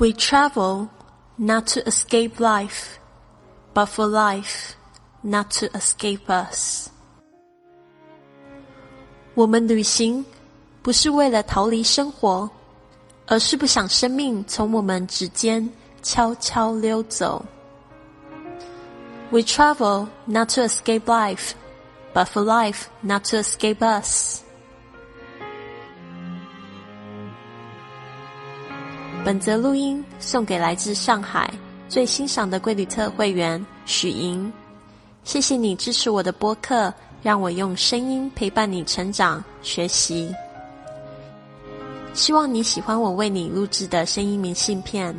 We travel not to escape life, but for life not to escape us. 我们旅行不是为了逃离生活，而是不想生命从我们指尖悄悄溜走。We travel not to escape life, but for life not to escape us. 本则录音送给来自上海最欣赏的贵旅特会员许莹，谢谢你支持我的播客，让我用声音陪伴你成长学习。希望你喜欢我为你录制的声音明信片。